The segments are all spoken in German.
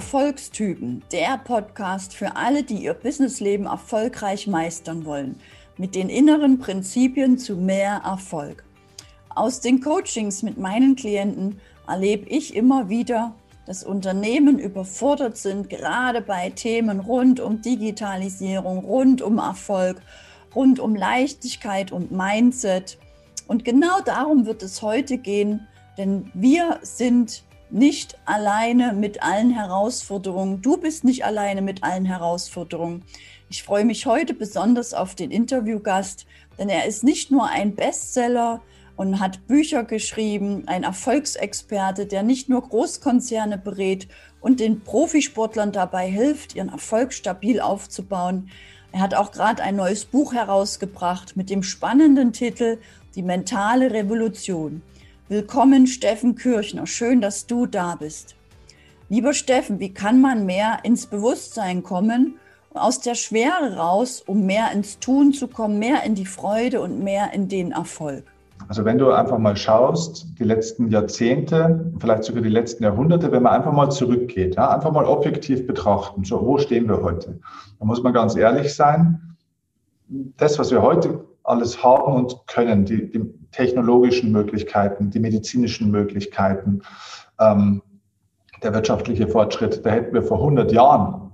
Erfolgstypen, der Podcast für alle, die ihr Businessleben erfolgreich meistern wollen, mit den inneren Prinzipien zu mehr Erfolg. Aus den Coachings mit meinen Klienten erlebe ich immer wieder, dass Unternehmen überfordert sind, gerade bei Themen rund um Digitalisierung, rund um Erfolg, rund um Leichtigkeit und Mindset. Und genau darum wird es heute gehen, denn wir sind nicht alleine mit allen Herausforderungen. Du bist nicht alleine mit allen Herausforderungen. Ich freue mich heute besonders auf den Interviewgast, denn er ist nicht nur ein Bestseller und hat Bücher geschrieben, ein Erfolgsexperte, der nicht nur Großkonzerne berät und den Profisportlern dabei hilft, ihren Erfolg stabil aufzubauen. Er hat auch gerade ein neues Buch herausgebracht mit dem spannenden Titel Die mentale Revolution. Willkommen, Steffen Kirchner. Schön, dass du da bist. Lieber Steffen, wie kann man mehr ins Bewusstsein kommen, aus der Schwere raus, um mehr ins Tun zu kommen, mehr in die Freude und mehr in den Erfolg? Also wenn du einfach mal schaust, die letzten Jahrzehnte, vielleicht sogar die letzten Jahrhunderte, wenn man einfach mal zurückgeht, ja, einfach mal objektiv betrachten, so wo stehen wir heute? Da muss man ganz ehrlich sein, das, was wir heute alles haben und können, die, die technologischen Möglichkeiten, die medizinischen Möglichkeiten, ähm, der wirtschaftliche Fortschritt, da hätten wir vor 100 Jahren,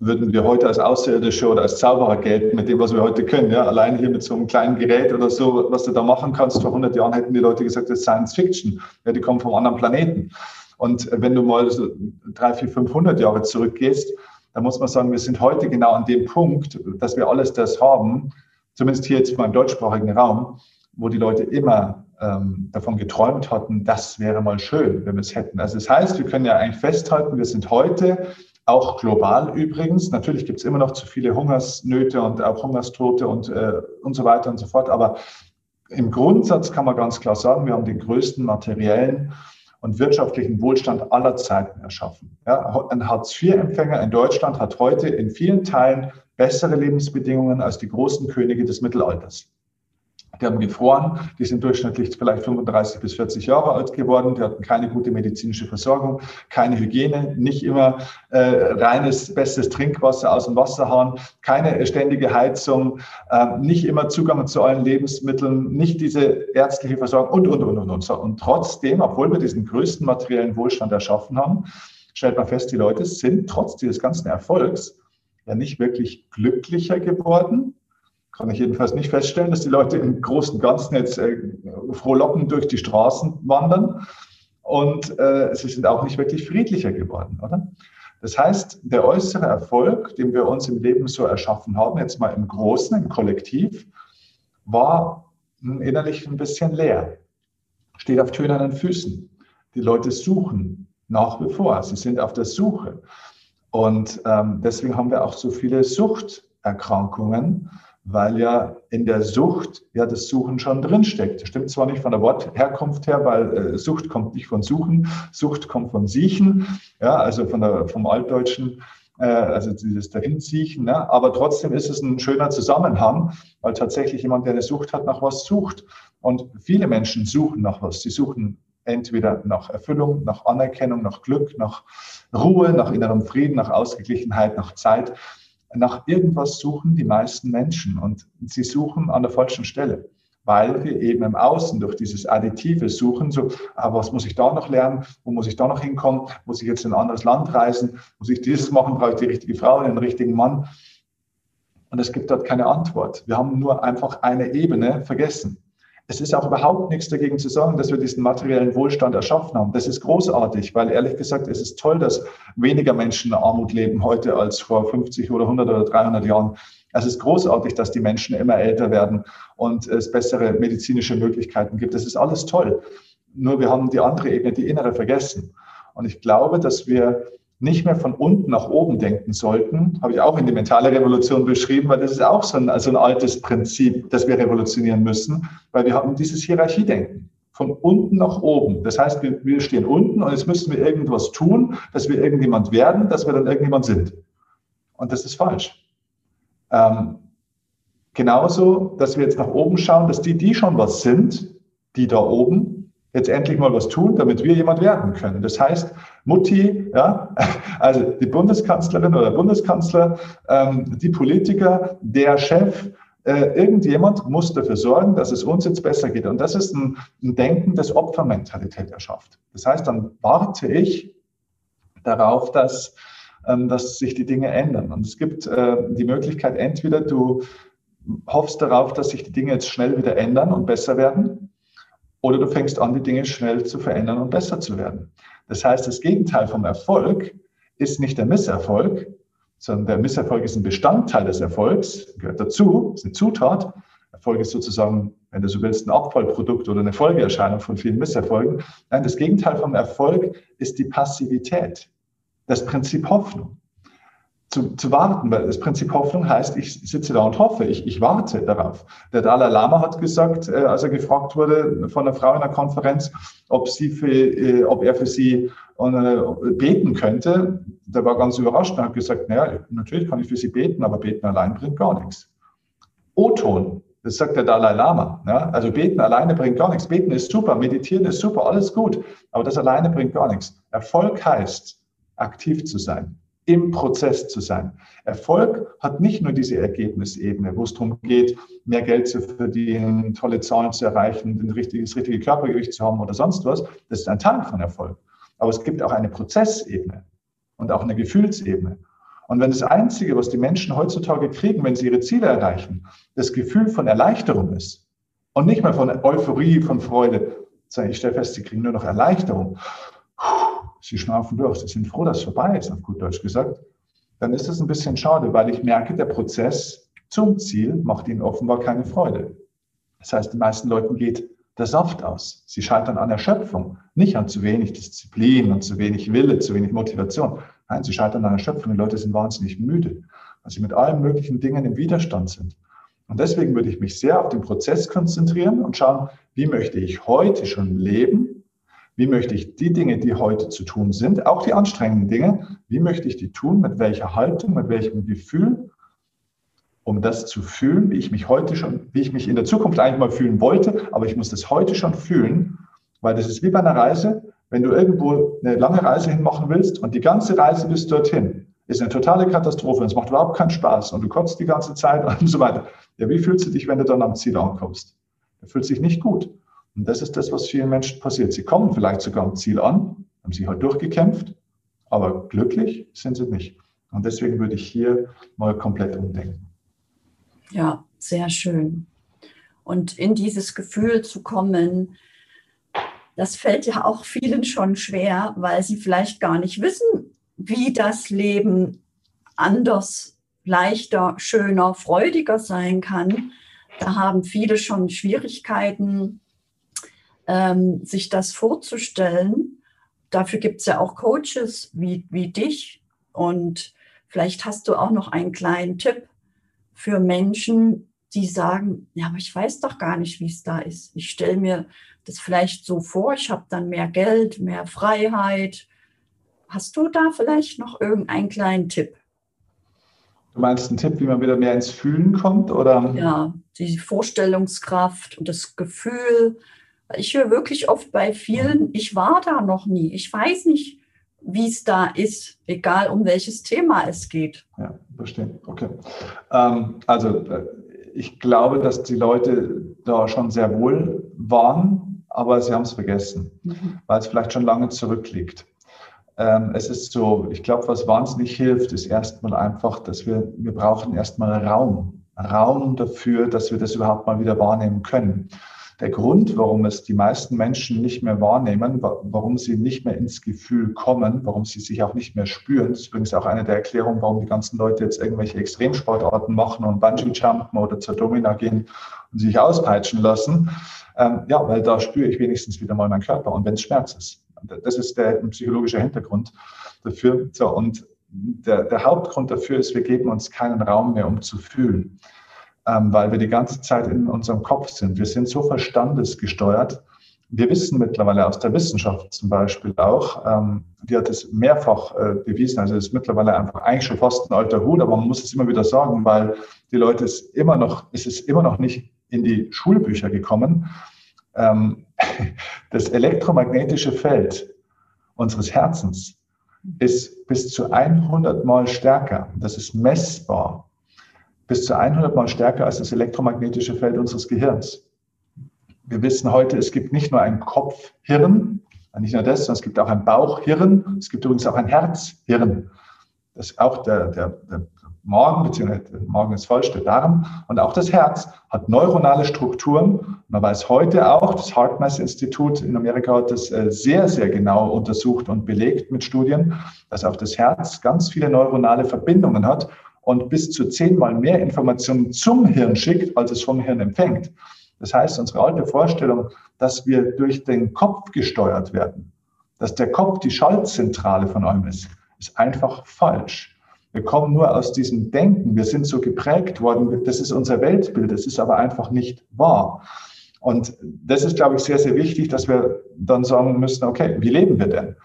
würden wir heute als Außerirdische oder als Zauberer gelten mit dem, was wir heute können. Ja? Allein hier mit so einem kleinen Gerät oder so, was du da machen kannst, vor 100 Jahren hätten die Leute gesagt, das ist Science Fiction. Ja, die kommen vom anderen Planeten. Und wenn du mal so drei, vier, 500 Jahre zurückgehst, dann muss man sagen, wir sind heute genau an dem Punkt, dass wir alles das haben, zumindest hier jetzt mal im deutschsprachigen Raum, wo die Leute immer ähm, davon geträumt hatten, das wäre mal schön, wenn wir es hätten. Also das heißt, wir können ja eigentlich festhalten, wir sind heute auch global übrigens. Natürlich gibt es immer noch zu viele Hungersnöte und auch Hungerstote und, äh, und so weiter und so fort. Aber im Grundsatz kann man ganz klar sagen, wir haben den größten materiellen und wirtschaftlichen Wohlstand aller Zeiten erschaffen. Ja, ein Hartz-IV-Empfänger in Deutschland hat heute in vielen Teilen bessere Lebensbedingungen als die großen Könige des Mittelalters. Die haben gefroren, die sind durchschnittlich vielleicht 35 bis 40 Jahre alt geworden, die hatten keine gute medizinische Versorgung, keine Hygiene, nicht immer äh, reines, bestes Trinkwasser aus dem Wasserhahn, keine ständige Heizung, äh, nicht immer Zugang zu allen Lebensmitteln, nicht diese ärztliche Versorgung und, und, und, und, und. Und trotzdem, obwohl wir diesen größten materiellen Wohlstand erschaffen haben, stellt man fest, die Leute sind trotz dieses ganzen Erfolgs ja nicht wirklich glücklicher geworden. Kann ich jedenfalls nicht feststellen, dass die Leute im Großen und Ganzen jetzt äh, frohlockend durch die Straßen wandern. Und äh, sie sind auch nicht wirklich friedlicher geworden, oder? Das heißt, der äußere Erfolg, den wir uns im Leben so erschaffen haben, jetzt mal im Großen, im Kollektiv, war innerlich ein bisschen leer. Steht auf tönernen Füßen. Die Leute suchen nach wie vor. Sie sind auf der Suche. Und ähm, deswegen haben wir auch so viele Suchterkrankungen, weil ja in der Sucht ja das Suchen schon drinsteckt. Stimmt zwar nicht von der Wortherkunft her, weil äh, Sucht kommt nicht von Suchen, Sucht kommt von Siechen, ja, also von der, vom Altdeutschen, äh, also dieses Dahinsiechen, ne? aber trotzdem ist es ein schöner Zusammenhang, weil tatsächlich jemand, der eine Sucht hat, nach was sucht. Und viele Menschen suchen nach was. Sie suchen entweder nach Erfüllung, nach Anerkennung, nach Glück, nach Ruhe, nach innerem Frieden, nach Ausgeglichenheit, nach Zeit. Nach irgendwas suchen die meisten Menschen und sie suchen an der falschen Stelle, weil wir eben im Außen durch dieses additive Suchen so, ah, was muss ich da noch lernen, wo muss ich da noch hinkommen, muss ich jetzt in ein anderes Land reisen, muss ich dieses machen, brauche ich die richtige Frau, den richtigen Mann. Und es gibt dort keine Antwort. Wir haben nur einfach eine Ebene vergessen. Es ist auch überhaupt nichts dagegen zu sagen, dass wir diesen materiellen Wohlstand erschaffen haben. Das ist großartig, weil ehrlich gesagt, es ist toll, dass weniger Menschen in Armut leben heute als vor 50 oder 100 oder 300 Jahren. Es ist großartig, dass die Menschen immer älter werden und es bessere medizinische Möglichkeiten gibt. Das ist alles toll. nur wir haben die andere Ebene, die innere, vergessen. Und ich glaube, dass wir nicht mehr von unten nach oben denken sollten, habe ich auch in die mentale Revolution beschrieben, weil das ist auch so ein, also ein altes Prinzip, das wir revolutionieren müssen, weil wir haben dieses Hierarchiedenken von unten nach oben. Das heißt, wir, wir stehen unten und jetzt müssen wir irgendwas tun, dass wir irgendjemand werden, dass wir dann irgendjemand sind. Und das ist falsch. Ähm, genauso, dass wir jetzt nach oben schauen, dass die, die schon was sind, die da oben, jetzt endlich mal was tun, damit wir jemand werden können. Das heißt, Mutti, ja, also die Bundeskanzlerin oder Bundeskanzler, ähm, die Politiker, der Chef, äh, irgendjemand muss dafür sorgen, dass es uns jetzt besser geht. Und das ist ein, ein Denken, das Opfermentalität erschafft. Das heißt, dann warte ich darauf, dass, ähm, dass sich die Dinge ändern. Und es gibt äh, die Möglichkeit, entweder du hoffst darauf, dass sich die Dinge jetzt schnell wieder ändern und besser werden, oder du fängst an, die Dinge schnell zu verändern und besser zu werden. Das heißt, das Gegenteil vom Erfolg ist nicht der Misserfolg, sondern der Misserfolg ist ein Bestandteil des Erfolgs, gehört dazu, ist eine Zutat. Erfolg ist sozusagen, wenn du so willst, ein Abfallprodukt oder eine Folgeerscheinung von vielen Misserfolgen. Nein, das Gegenteil vom Erfolg ist die Passivität, das Prinzip Hoffnung zu, zu warten, weil das Prinzip Hoffnung heißt, ich sitze da und hoffe, ich, ich warte darauf. Der Dalai Lama hat gesagt, äh, als er gefragt wurde von einer Frau in einer Konferenz, ob, sie für, äh, ob er für sie äh, beten könnte, der war ganz überrascht und hat gesagt, naja, natürlich kann ich für sie beten, aber beten allein bringt gar nichts. O-Ton, das sagt der Dalai Lama. Ja? Also beten alleine bringt gar nichts. Beten ist super, meditieren ist super, alles gut, aber das alleine bringt gar nichts. Erfolg heißt, aktiv zu sein im Prozess zu sein. Erfolg hat nicht nur diese Ergebnisebene, wo es darum geht, mehr Geld zu verdienen, tolle Zahlen zu erreichen, das richtige Körpergewicht zu haben oder sonst was. Das ist ein Teil von Erfolg. Aber es gibt auch eine Prozessebene und auch eine Gefühlsebene. Und wenn das Einzige, was die Menschen heutzutage kriegen, wenn sie ihre Ziele erreichen, das Gefühl von Erleichterung ist und nicht mehr von Euphorie, von Freude, ich stelle fest, sie kriegen nur noch Erleichterung sie schnaufen durch, sie sind froh, dass es vorbei ist, auf gut Deutsch gesagt, dann ist das ein bisschen schade, weil ich merke, der Prozess zum Ziel macht ihnen offenbar keine Freude. Das heißt, den meisten Leuten geht der Saft aus. Sie scheitern an Erschöpfung, nicht an zu wenig Disziplin und zu wenig Wille, zu wenig Motivation. Nein, sie scheitern an Erschöpfung. Die Leute sind wahnsinnig müde, weil sie mit allen möglichen Dingen im Widerstand sind. Und deswegen würde ich mich sehr auf den Prozess konzentrieren und schauen, wie möchte ich heute schon leben, wie möchte ich die Dinge, die heute zu tun sind, auch die anstrengenden Dinge, wie möchte ich die tun, mit welcher Haltung, mit welchem Gefühl, um das zu fühlen, wie ich mich heute schon, wie ich mich in der Zukunft eigentlich mal fühlen wollte, aber ich muss das heute schon fühlen, weil das ist wie bei einer Reise, wenn du irgendwo eine lange Reise hinmachen willst und die ganze Reise bis dorthin ist eine totale Katastrophe und es macht überhaupt keinen Spaß und du kotzt die ganze Zeit und so weiter. Ja, wie fühlst du dich, wenn du dann am Ziel ankommst? Du fühlst dich nicht gut. Und das ist das, was vielen Menschen passiert. Sie kommen vielleicht sogar am Ziel an, haben sich halt durchgekämpft, aber glücklich sind sie nicht. Und deswegen würde ich hier mal komplett umdenken. Ja, sehr schön. Und in dieses Gefühl zu kommen, das fällt ja auch vielen schon schwer, weil sie vielleicht gar nicht wissen, wie das Leben anders, leichter, schöner, freudiger sein kann. Da haben viele schon Schwierigkeiten, ähm, sich das vorzustellen. Dafür gibt es ja auch Coaches wie, wie dich. Und vielleicht hast du auch noch einen kleinen Tipp für Menschen, die sagen, ja, aber ich weiß doch gar nicht, wie es da ist. Ich stelle mir das vielleicht so vor, ich habe dann mehr Geld, mehr Freiheit. Hast du da vielleicht noch irgendeinen kleinen Tipp? Du meinst einen Tipp, wie man wieder mehr ins Fühlen kommt, oder? Ja, die Vorstellungskraft und das Gefühl, ich höre wirklich oft bei vielen, ich war da noch nie. Ich weiß nicht, wie es da ist, egal um welches Thema es geht. Ja, verstehe. Okay. Ähm, also äh, ich glaube, dass die Leute da schon sehr wohl waren, aber sie haben es vergessen, mhm. weil es vielleicht schon lange zurückliegt. Ähm, es ist so, ich glaube, was wahnsinnig hilft, ist erstmal einfach, dass wir, wir brauchen erstmal Raum. Raum dafür, dass wir das überhaupt mal wieder wahrnehmen können. Der Grund, warum es die meisten Menschen nicht mehr wahrnehmen, warum sie nicht mehr ins Gefühl kommen, warum sie sich auch nicht mehr spüren, ist übrigens auch eine der Erklärungen, warum die ganzen Leute jetzt irgendwelche Extremsportarten machen und Bungee-Jumpen oder zur Domina gehen und sich auspeitschen lassen. Ähm, ja, weil da spüre ich wenigstens wieder mal meinen Körper und wenn es Schmerz ist. Das ist der psychologische Hintergrund dafür. So, und der, der Hauptgrund dafür ist, wir geben uns keinen Raum mehr, um zu fühlen ähm, weil wir die ganze Zeit in unserem Kopf sind. Wir sind so verstandesgesteuert. Wir wissen mittlerweile aus der Wissenschaft zum Beispiel auch, ähm, die hat es mehrfach äh, bewiesen, also es ist mittlerweile einfach eigentlich schon fast ein alter Hut, aber man muss es immer wieder sagen, weil die Leute es immer noch, es ist immer noch nicht in die Schulbücher gekommen. Ähm, das elektromagnetische Feld unseres Herzens ist bis zu 100 Mal stärker. Das ist messbar bis zu 100 Mal stärker als das elektromagnetische Feld unseres Gehirns. Wir wissen heute, es gibt nicht nur ein Kopfhirn, nicht nur das, sondern es gibt auch ein Bauchhirn, es gibt übrigens auch ein Herzhirn. Das ist auch der, der, der Magen, beziehungsweise der Magen ist falsch, der Darm und auch das Herz hat neuronale Strukturen. Man weiß heute auch, das HeartMath Institut in Amerika hat das äh, sehr, sehr genau untersucht und belegt mit Studien, dass auch das Herz ganz viele neuronale Verbindungen hat und bis zu zehnmal mehr Informationen zum Hirn schickt, als es vom Hirn empfängt. Das heißt, unsere alte Vorstellung, dass wir durch den Kopf gesteuert werden, dass der Kopf die Schaltzentrale von allem ist, ist einfach falsch. Wir kommen nur aus diesem Denken. Wir sind so geprägt worden. Das ist unser Weltbild. Das ist aber einfach nicht wahr. Und das ist, glaube ich, sehr, sehr wichtig, dass wir dann sagen müssen, okay, wie leben wir denn?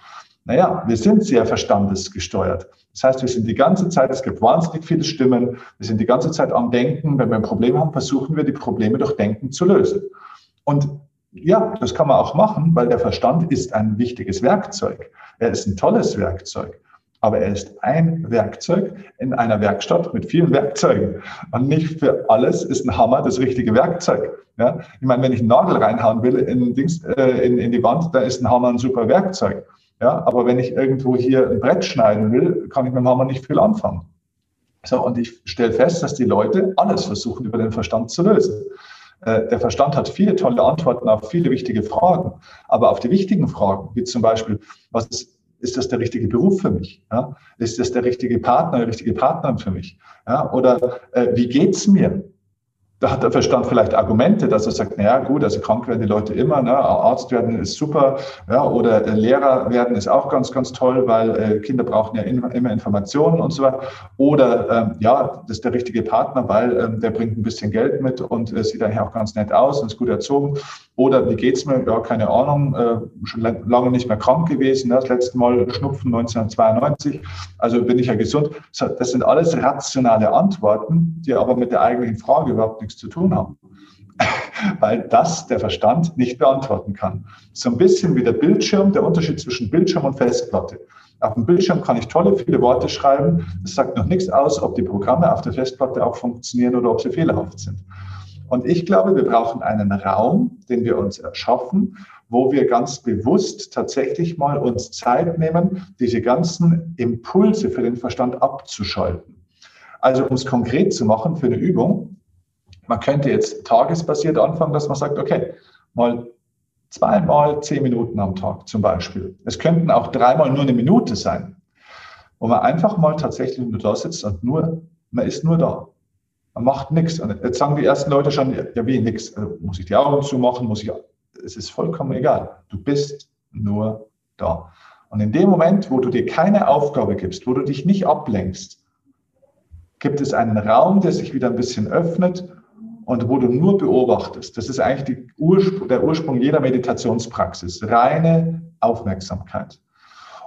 Naja, wir sind sehr verstandesgesteuert. Das heißt, wir sind die ganze Zeit, es gibt wahnsinnig viele Stimmen, wir sind die ganze Zeit am Denken. Wenn wir ein Problem haben, versuchen wir, die Probleme durch Denken zu lösen. Und ja, das kann man auch machen, weil der Verstand ist ein wichtiges Werkzeug. Er ist ein tolles Werkzeug. Aber er ist ein Werkzeug in einer Werkstatt mit vielen Werkzeugen. Und nicht für alles ist ein Hammer das richtige Werkzeug. Ja? Ich meine, wenn ich einen Nagel reinhauen will in, Dings, äh, in, in die Wand, dann ist ein Hammer ein super Werkzeug. Ja, aber wenn ich irgendwo hier ein Brett schneiden will, kann ich mit dem Hammer nicht viel anfangen. So, und ich stelle fest, dass die Leute alles versuchen, über den Verstand zu lösen. Äh, der Verstand hat viele tolle Antworten auf viele wichtige Fragen, aber auf die wichtigen Fragen, wie zum Beispiel, was ist, ist das der richtige Beruf für mich? Ja? Ist das der richtige Partner, die richtige Partnerin für mich? Ja? Oder äh, wie geht's mir? Da hat der Verstand vielleicht Argumente, dass er sagt, naja, gut, also krank werden die Leute immer, ne? Arzt werden ist super, ja, oder Lehrer werden ist auch ganz, ganz toll, weil äh, Kinder brauchen ja in, immer Informationen und so weiter. Oder ähm, ja, das ist der richtige Partner, weil ähm, der bringt ein bisschen Geld mit und äh, sieht daher auch ganz nett aus und ist gut erzogen. Oder wie geht's mir? Ja, keine Ahnung, äh, schon lange nicht mehr krank gewesen, ne? das letzte Mal Schnupfen 1992, also bin ich ja gesund. Das sind alles rationale Antworten, die aber mit der eigentlichen Frage überhaupt nichts zu tun haben. Weil das der Verstand nicht beantworten kann. So ein bisschen wie der Bildschirm, der Unterschied zwischen Bildschirm und Festplatte. Auf dem Bildschirm kann ich tolle, viele Worte schreiben. Das sagt noch nichts aus, ob die Programme auf der Festplatte auch funktionieren oder ob sie fehlerhaft sind. Und ich glaube, wir brauchen einen Raum, den wir uns erschaffen, wo wir ganz bewusst tatsächlich mal uns Zeit nehmen, diese ganzen Impulse für den Verstand abzuschalten. Also um es konkret zu machen für eine Übung, man könnte jetzt tagesbasiert anfangen, dass man sagt, okay, mal zweimal zehn Minuten am Tag zum Beispiel. Es könnten auch dreimal nur eine Minute sein, wo man einfach mal tatsächlich nur da sitzt und nur, man ist nur da. Man macht nichts. Und jetzt sagen die ersten Leute schon, ja wie, nichts. Also muss ich die Augen zumachen? Muss ich, es ist vollkommen egal. Du bist nur da. Und in dem Moment, wo du dir keine Aufgabe gibst, wo du dich nicht ablenkst, gibt es einen Raum, der sich wieder ein bisschen öffnet und wo du nur beobachtest. Das ist eigentlich Urspr der Ursprung jeder Meditationspraxis, reine Aufmerksamkeit.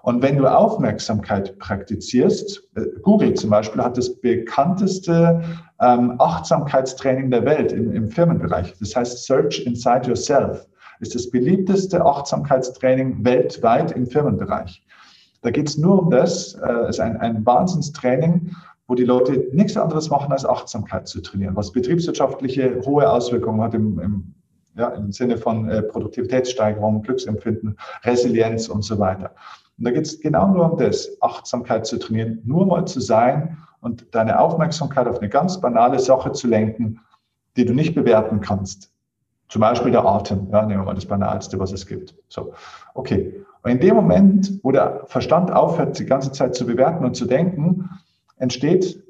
Und wenn du Aufmerksamkeit praktizierst, äh, Google zum Beispiel hat das bekannteste ähm, Achtsamkeitstraining der Welt im, im Firmenbereich. Das heißt Search Inside Yourself ist das beliebteste Achtsamkeitstraining weltweit im Firmenbereich. Da geht es nur um das, äh, es ist ein, ein Wahnsinnstraining, wo die Leute nichts anderes machen, als Achtsamkeit zu trainieren, was betriebswirtschaftliche hohe Auswirkungen hat im, im, ja, im Sinne von äh, Produktivitätssteigerung, Glücksempfinden, Resilienz und so weiter. Und da geht es genau nur um das, Achtsamkeit zu trainieren, nur mal zu sein und deine Aufmerksamkeit auf eine ganz banale Sache zu lenken, die du nicht bewerten kannst. Zum Beispiel der Atem. Ja, nehmen wir mal das Banalste, was es gibt. So, okay. Und in dem Moment, wo der Verstand aufhört, die ganze Zeit zu bewerten und zu denken, entsteht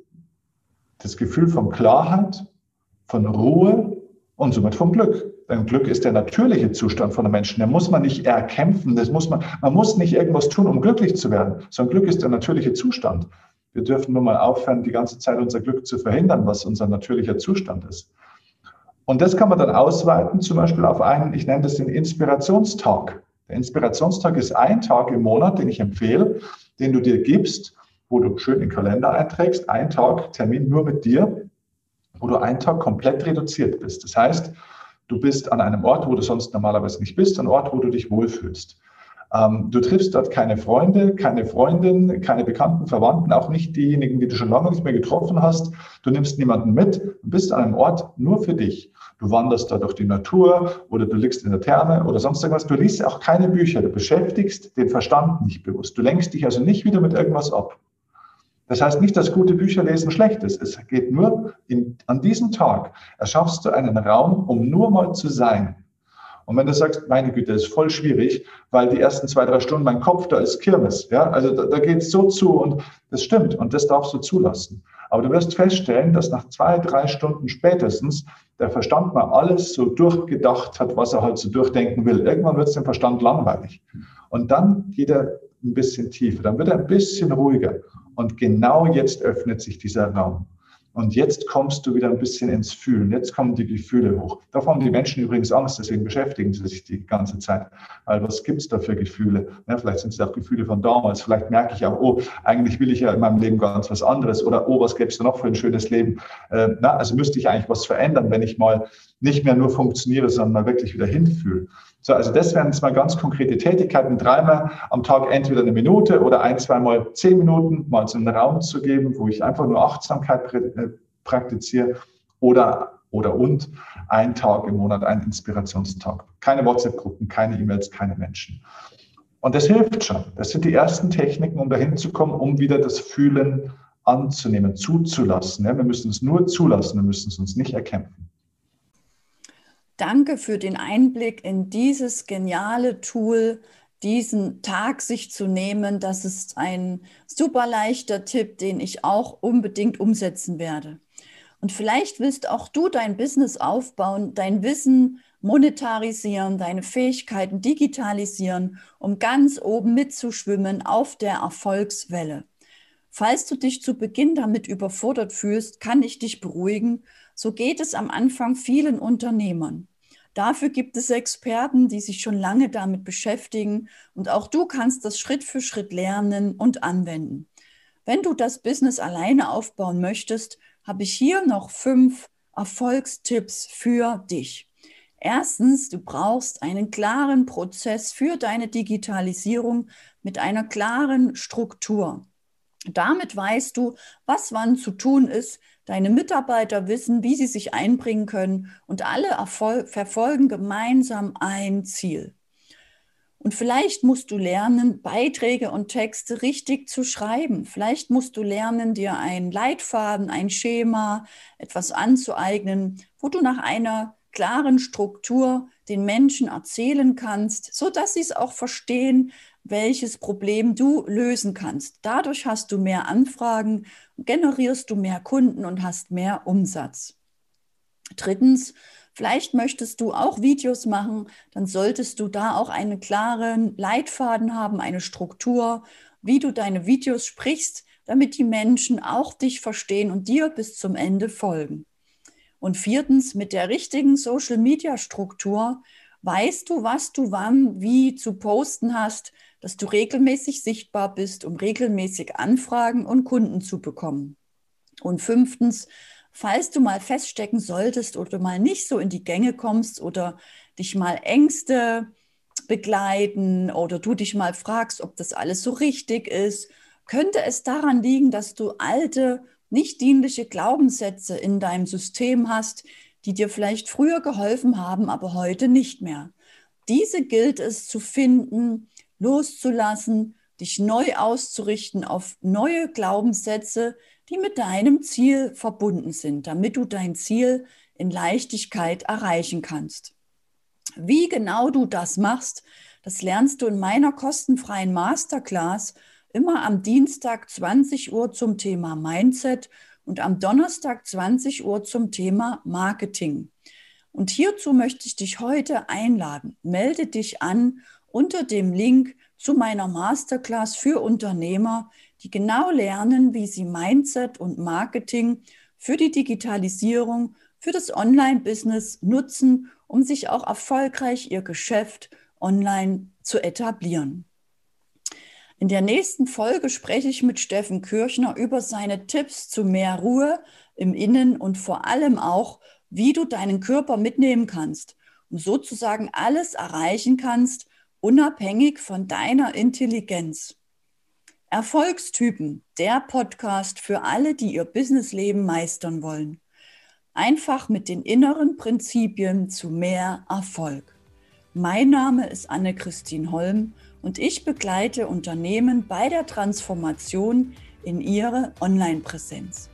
das Gefühl von Klarheit, von Ruhe und somit vom Glück. Denn Glück ist der natürliche Zustand von einem Menschen. Den muss man nicht erkämpfen. Das muss man, man muss nicht irgendwas tun, um glücklich zu werden, sondern Glück ist der natürliche Zustand. Wir dürfen nur mal aufhören, die ganze Zeit unser Glück zu verhindern, was unser natürlicher Zustand ist. Und das kann man dann ausweiten, zum Beispiel auf einen, ich nenne das den Inspirationstag. Der Inspirationstag ist ein Tag im Monat, den ich empfehle, den du dir gibst, wo du schön den Kalender einträgst, ein Tag Termin nur mit dir, wo du einen Tag komplett reduziert bist. Das heißt, du bist an einem Ort, wo du sonst normalerweise nicht bist, ein Ort, wo du dich wohlfühlst. Ähm, du triffst dort keine Freunde, keine Freundin, keine Bekannten, Verwandten, auch nicht diejenigen, die du schon lange nicht mehr getroffen hast. Du nimmst niemanden mit und bist an einem Ort nur für dich. Du wanderst da durch die Natur oder du liegst in der Therme oder sonst irgendwas. Du liest auch keine Bücher. Du beschäftigst den Verstand nicht bewusst. Du lenkst dich also nicht wieder mit irgendwas ab. Das heißt nicht, dass gute Bücher lesen schlecht ist. Es geht nur in, an diesem Tag erschaffst du einen Raum, um nur mal zu sein. Und wenn du sagst, meine Güte, ist voll schwierig, weil die ersten zwei, drei Stunden mein Kopf, da ist Kirmes. Ja, also da, da geht es so zu und das stimmt und das darfst du zulassen. Aber du wirst feststellen, dass nach zwei, drei Stunden spätestens der Verstand mal alles so durchgedacht hat, was er halt so durchdenken will. Irgendwann wird es dem Verstand langweilig. Und dann geht er ein bisschen tiefer, dann wird er ein bisschen ruhiger. Und genau jetzt öffnet sich dieser Raum. Und jetzt kommst du wieder ein bisschen ins Fühlen. Jetzt kommen die Gefühle hoch. Davon haben die Menschen übrigens Angst, deswegen beschäftigen sie sich die ganze Zeit. Weil was gibt's da für Gefühle? Ja, vielleicht sind es auch Gefühle von damals. Vielleicht merke ich auch, oh, eigentlich will ich ja in meinem Leben ganz was anderes. Oder oh, was gäbe es da noch für ein schönes Leben? Äh, na, also müsste ich eigentlich was verändern, wenn ich mal nicht mehr nur funktioniere, sondern mal wirklich wieder hinfühle. So, also das wären jetzt mal ganz konkrete Tätigkeiten, dreimal am Tag entweder eine Minute oder ein, zweimal zehn Minuten mal so einen Raum zu geben, wo ich einfach nur Achtsamkeit äh, praktiziere oder oder und ein Tag im Monat, ein Inspirationstag. Keine WhatsApp-Gruppen, keine E-Mails, keine Menschen. Und das hilft schon. Das sind die ersten Techniken, um dahin zu kommen, um wieder das Fühlen anzunehmen, zuzulassen. wir müssen es nur zulassen, wir müssen es uns nicht erkämpfen. Danke für den Einblick in dieses geniale Tool, diesen Tag sich zu nehmen. Das ist ein super leichter Tipp, den ich auch unbedingt umsetzen werde. Und vielleicht willst auch du dein Business aufbauen, dein Wissen monetarisieren, deine Fähigkeiten digitalisieren, um ganz oben mitzuschwimmen auf der Erfolgswelle. Falls du dich zu Beginn damit überfordert fühlst, kann ich dich beruhigen. So geht es am Anfang vielen Unternehmern. Dafür gibt es Experten, die sich schon lange damit beschäftigen und auch du kannst das Schritt für Schritt lernen und anwenden. Wenn du das Business alleine aufbauen möchtest, habe ich hier noch fünf Erfolgstipps für dich. Erstens, du brauchst einen klaren Prozess für deine Digitalisierung mit einer klaren Struktur. Damit weißt du, was wann zu tun ist. Deine Mitarbeiter wissen, wie sie sich einbringen können und alle Erfol verfolgen gemeinsam ein Ziel. Und vielleicht musst du lernen, Beiträge und Texte richtig zu schreiben. Vielleicht musst du lernen, dir einen Leitfaden, ein Schema, etwas anzueignen, wo du nach einer klaren Struktur den Menschen erzählen kannst, so dass sie es auch verstehen, welches Problem du lösen kannst. Dadurch hast du mehr Anfragen, generierst du mehr Kunden und hast mehr Umsatz. Drittens, vielleicht möchtest du auch Videos machen, dann solltest du da auch einen klaren Leitfaden haben, eine Struktur, wie du deine Videos sprichst, damit die Menschen auch dich verstehen und dir bis zum Ende folgen. Und viertens, mit der richtigen Social-Media-Struktur weißt du, was du wann, wie zu posten hast, dass du regelmäßig sichtbar bist, um regelmäßig Anfragen und Kunden zu bekommen. Und fünftens, falls du mal feststecken solltest oder mal nicht so in die Gänge kommst oder dich mal Ängste begleiten oder du dich mal fragst, ob das alles so richtig ist, könnte es daran liegen, dass du alte, nicht dienliche Glaubenssätze in deinem System hast, die dir vielleicht früher geholfen haben, aber heute nicht mehr. Diese gilt es zu finden loszulassen, dich neu auszurichten auf neue Glaubenssätze, die mit deinem Ziel verbunden sind, damit du dein Ziel in Leichtigkeit erreichen kannst. Wie genau du das machst, das lernst du in meiner kostenfreien Masterclass immer am Dienstag 20 Uhr zum Thema Mindset und am Donnerstag 20 Uhr zum Thema Marketing. Und hierzu möchte ich dich heute einladen. Melde dich an unter dem Link zu meiner Masterclass für Unternehmer, die genau lernen, wie sie Mindset und Marketing für die Digitalisierung, für das Online-Business nutzen, um sich auch erfolgreich ihr Geschäft online zu etablieren. In der nächsten Folge spreche ich mit Steffen Kirchner über seine Tipps zu mehr Ruhe im Innen und vor allem auch, wie du deinen Körper mitnehmen kannst und sozusagen alles erreichen kannst, unabhängig von deiner Intelligenz. Erfolgstypen, der Podcast für alle, die ihr Businessleben meistern wollen. Einfach mit den inneren Prinzipien zu mehr Erfolg. Mein Name ist Anne-Christine Holm und ich begleite Unternehmen bei der Transformation in ihre Online-Präsenz.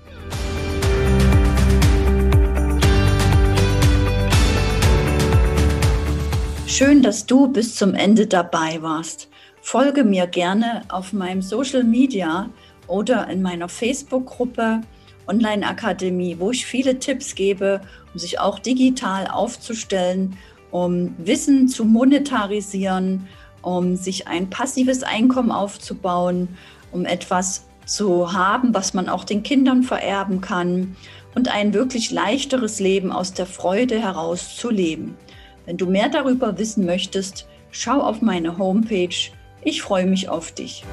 Schön, dass du bis zum Ende dabei warst. Folge mir gerne auf meinem Social Media oder in meiner Facebook-Gruppe Online Akademie, wo ich viele Tipps gebe, um sich auch digital aufzustellen, um Wissen zu monetarisieren, um sich ein passives Einkommen aufzubauen, um etwas zu haben, was man auch den Kindern vererben kann und ein wirklich leichteres Leben aus der Freude heraus zu leben. Wenn du mehr darüber wissen möchtest, schau auf meine Homepage. Ich freue mich auf dich.